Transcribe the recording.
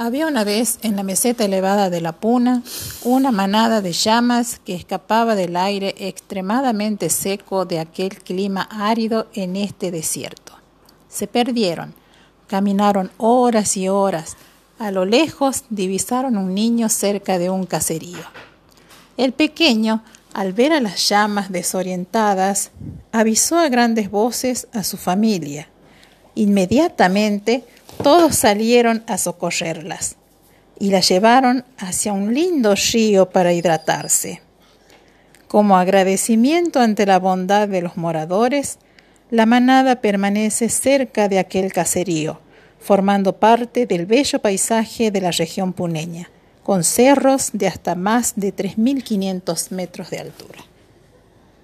Había una vez en la meseta elevada de la Puna una manada de llamas que escapaba del aire extremadamente seco de aquel clima árido en este desierto. Se perdieron, caminaron horas y horas. A lo lejos divisaron un niño cerca de un caserío. El pequeño, al ver a las llamas desorientadas, avisó a grandes voces a su familia. Inmediatamente todos salieron a socorrerlas y las llevaron hacia un lindo río para hidratarse. Como agradecimiento ante la bondad de los moradores, la manada permanece cerca de aquel caserío, formando parte del bello paisaje de la región puneña, con cerros de hasta más de 3.500 metros de altura.